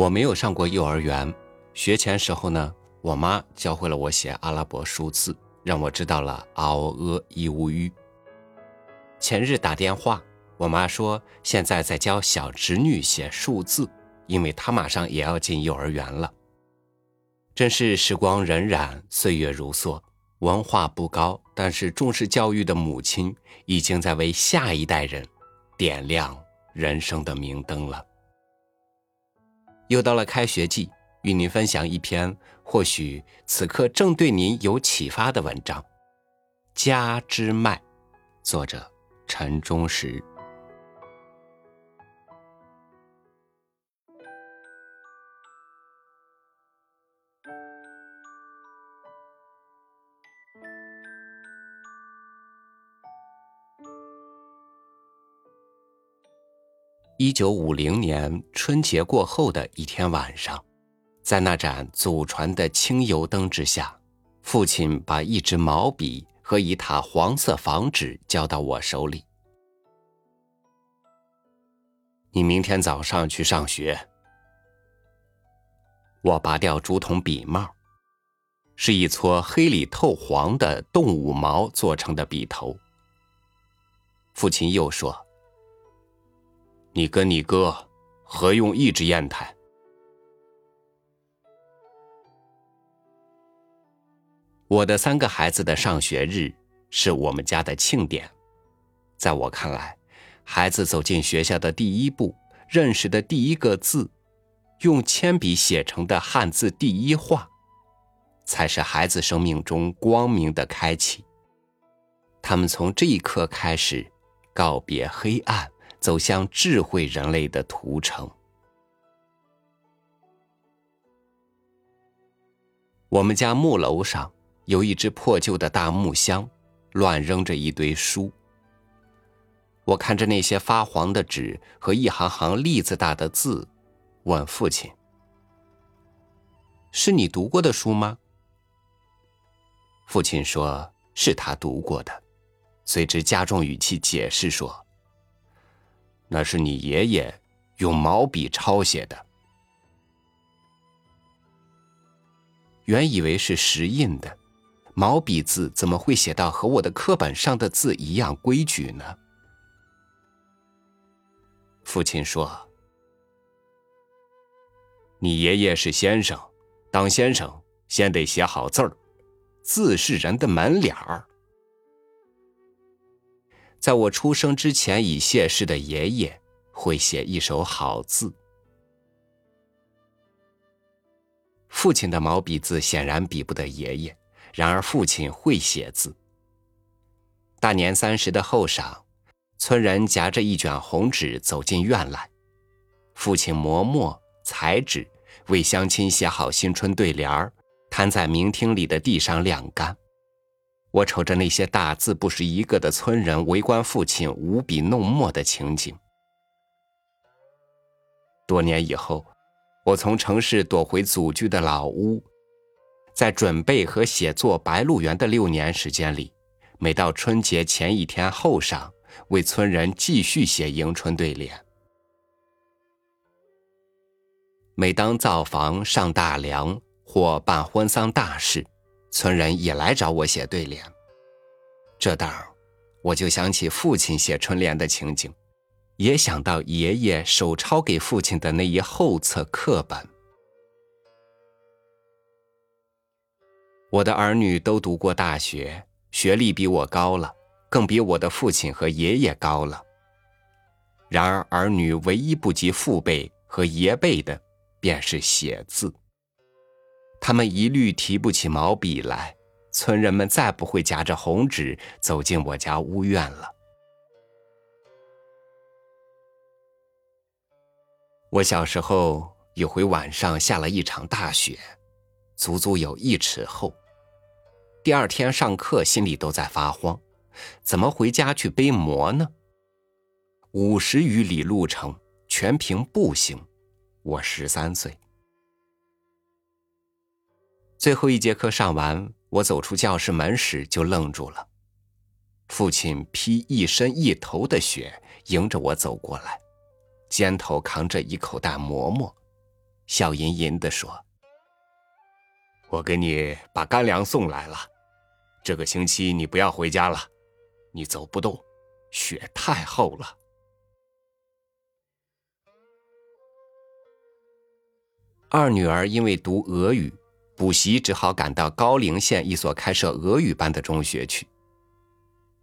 我没有上过幼儿园，学前时候呢，我妈教会了我写阿拉伯数字，让我知道了 a o e i u u。前日打电话，我妈说现在在教小侄女写数字，因为她马上也要进幼儿园了。真是时光荏苒，岁月如梭，文化不高，但是重视教育的母亲，已经在为下一代人点亮人生的明灯了。又到了开学季，与您分享一篇或许此刻正对您有启发的文章，《家之脉》，作者陈忠实。一九五零年春节过后的一天晚上，在那盏祖传的清油灯之下，父亲把一支毛笔和一沓黄色仿纸交到我手里。你明天早上去上学。我拔掉竹筒笔帽，是一撮黑里透黄的动物毛做成的笔头。父亲又说。你跟你哥何用一支砚台。我的三个孩子的上学日是我们家的庆典，在我看来，孩子走进学校的第一步，认识的第一个字，用铅笔写成的汉字第一画，才是孩子生命中光明的开启。他们从这一刻开始，告别黑暗。走向智慧人类的途程。我们家木楼上有一只破旧的大木箱，乱扔着一堆书。我看着那些发黄的纸和一行行栗子大的字，问父亲：“是你读过的书吗？”父亲说：“是他读过的。”随之加重语气解释说。那是你爷爷用毛笔抄写的，原以为是石印的，毛笔字怎么会写到和我的课本上的字一样规矩呢？父亲说：“你爷爷是先生，当先生先得写好字儿，字是人的门脸儿。”在我出生之前已谢世的爷爷会写一手好字。父亲的毛笔字显然比不得爷爷，然而父亲会写字。大年三十的后晌，村人夹着一卷红纸走进院来，父亲磨墨裁纸，为乡亲写好新春对联儿，摊在明厅里的地上晾干。我瞅着那些大字不识一个的村人围观父亲无笔弄墨的情景。多年以后，我从城市躲回祖居的老屋，在准备和写作《白鹿原》的六年时间里，每到春节前一天后晌，为村人继续写迎春对联。每当造房、上大梁或办婚丧大事，村人也来找我写对联，这当我就想起父亲写春联的情景，也想到爷爷手抄给父亲的那一厚册课本。我的儿女都读过大学，学历比我高了，更比我的父亲和爷爷高了。然而，儿女唯一不及父辈和爷辈的，便是写字。他们一律提不起毛笔来，村人们再不会夹着红纸走进我家屋院了。我小时候有回晚上下了一场大雪，足足有一尺厚。第二天上课，心里都在发慌，怎么回家去背馍呢？五十余里路程，全凭步行。我十三岁。最后一节课上完，我走出教室门时就愣住了。父亲披一身一头的雪，迎着我走过来，肩头扛着一口大馍馍，笑吟吟地说：“我给你把干粮送来了，这个星期你不要回家了，你走不动，雪太厚了。”二女儿因为读俄语，补习只好赶到高陵县一所开设俄语班的中学去。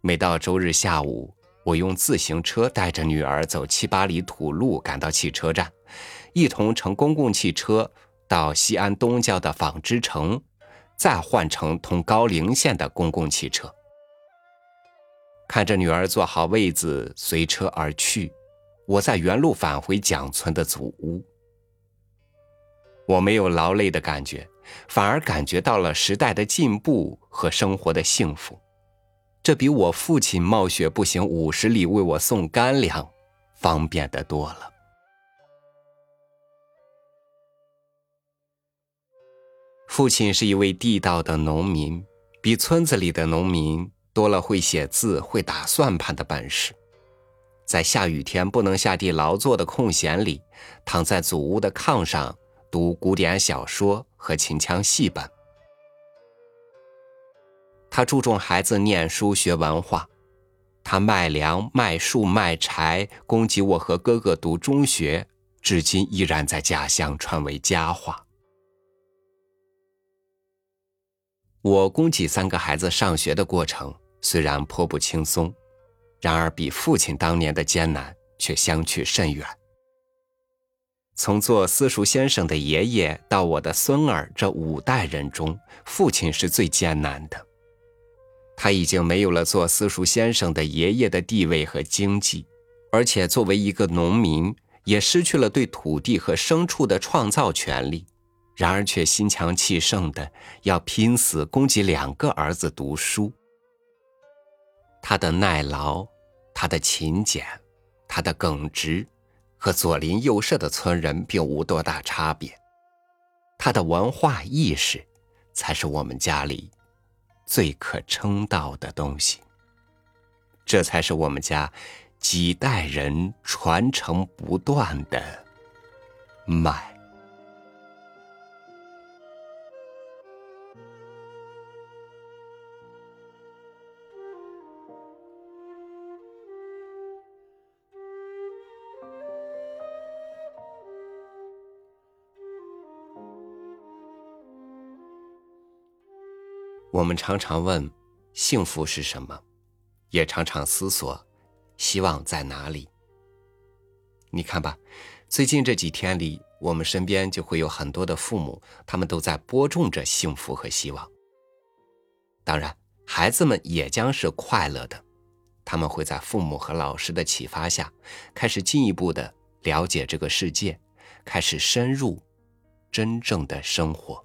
每到周日下午，我用自行车带着女儿走七八里土路赶到汽车站，一同乘公共汽车到西安东郊的纺织城，再换乘通高陵县的公共汽车。看着女儿坐好位子随车而去，我在原路返回蒋村的祖屋。我没有劳累的感觉，反而感觉到了时代的进步和生活的幸福。这比我父亲冒雪步行五十里为我送干粮方便的多了。父亲是一位地道的农民，比村子里的农民多了会写字、会打算盘的本事。在下雨天不能下地劳作的空闲里，躺在祖屋的炕上。读古典小说和秦腔戏本，他注重孩子念书学文化，他卖粮卖树卖柴，供给我和哥哥读中学，至今依然在家乡传为佳话。我供给三个孩子上学的过程虽然颇不轻松，然而比父亲当年的艰难却相去甚远。从做私塾先生的爷爷到我的孙儿，这五代人中，父亲是最艰难的。他已经没有了做私塾先生的爷爷的地位和经济，而且作为一个农民，也失去了对土地和牲畜的创造权利。然而，却心强气盛的要拼死供给两个儿子读书。他的耐劳，他的勤俭，他的耿直。和左邻右舍的村人并无多大差别，他的文化意识，才是我们家里最可称道的东西。这才是我们家几代人传承不断的脉。我们常常问幸福是什么，也常常思索希望在哪里。你看吧，最近这几天里，我们身边就会有很多的父母，他们都在播种着幸福和希望。当然，孩子们也将是快乐的，他们会在父母和老师的启发下，开始进一步的了解这个世界，开始深入真正的生活。